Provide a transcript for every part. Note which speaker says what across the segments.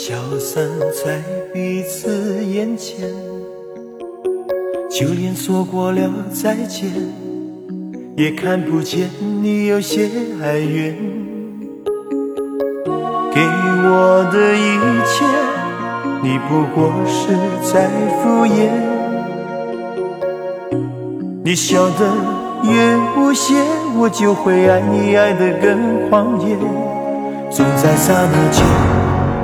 Speaker 1: 消散在彼此眼前。就连说过了再见，也看不见你有些哀怨。给我的一切，你不过是在敷衍。你笑得越无邪，我就会爱你爱得更狂野。总在刹那间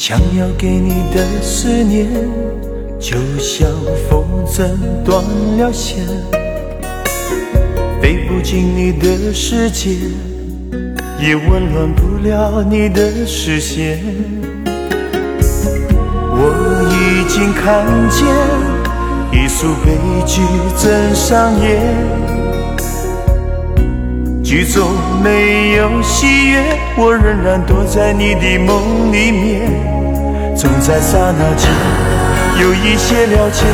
Speaker 1: 想要给你的思念，就像风筝断了线，飞不进你的世界，也温暖不了你的视线。我已经看见一出悲剧正上演。剧中没有喜悦，我仍然躲在你的梦里面。总在刹那间有一些了解，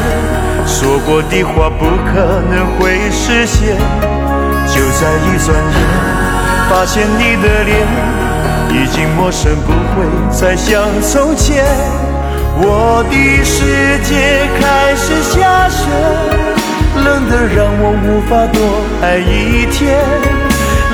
Speaker 1: 说过的话不可能会实现。就在一转眼，发现你的脸已经陌生，不会再像从前。我的世界开始下雪，冷得让我无法多爱一天。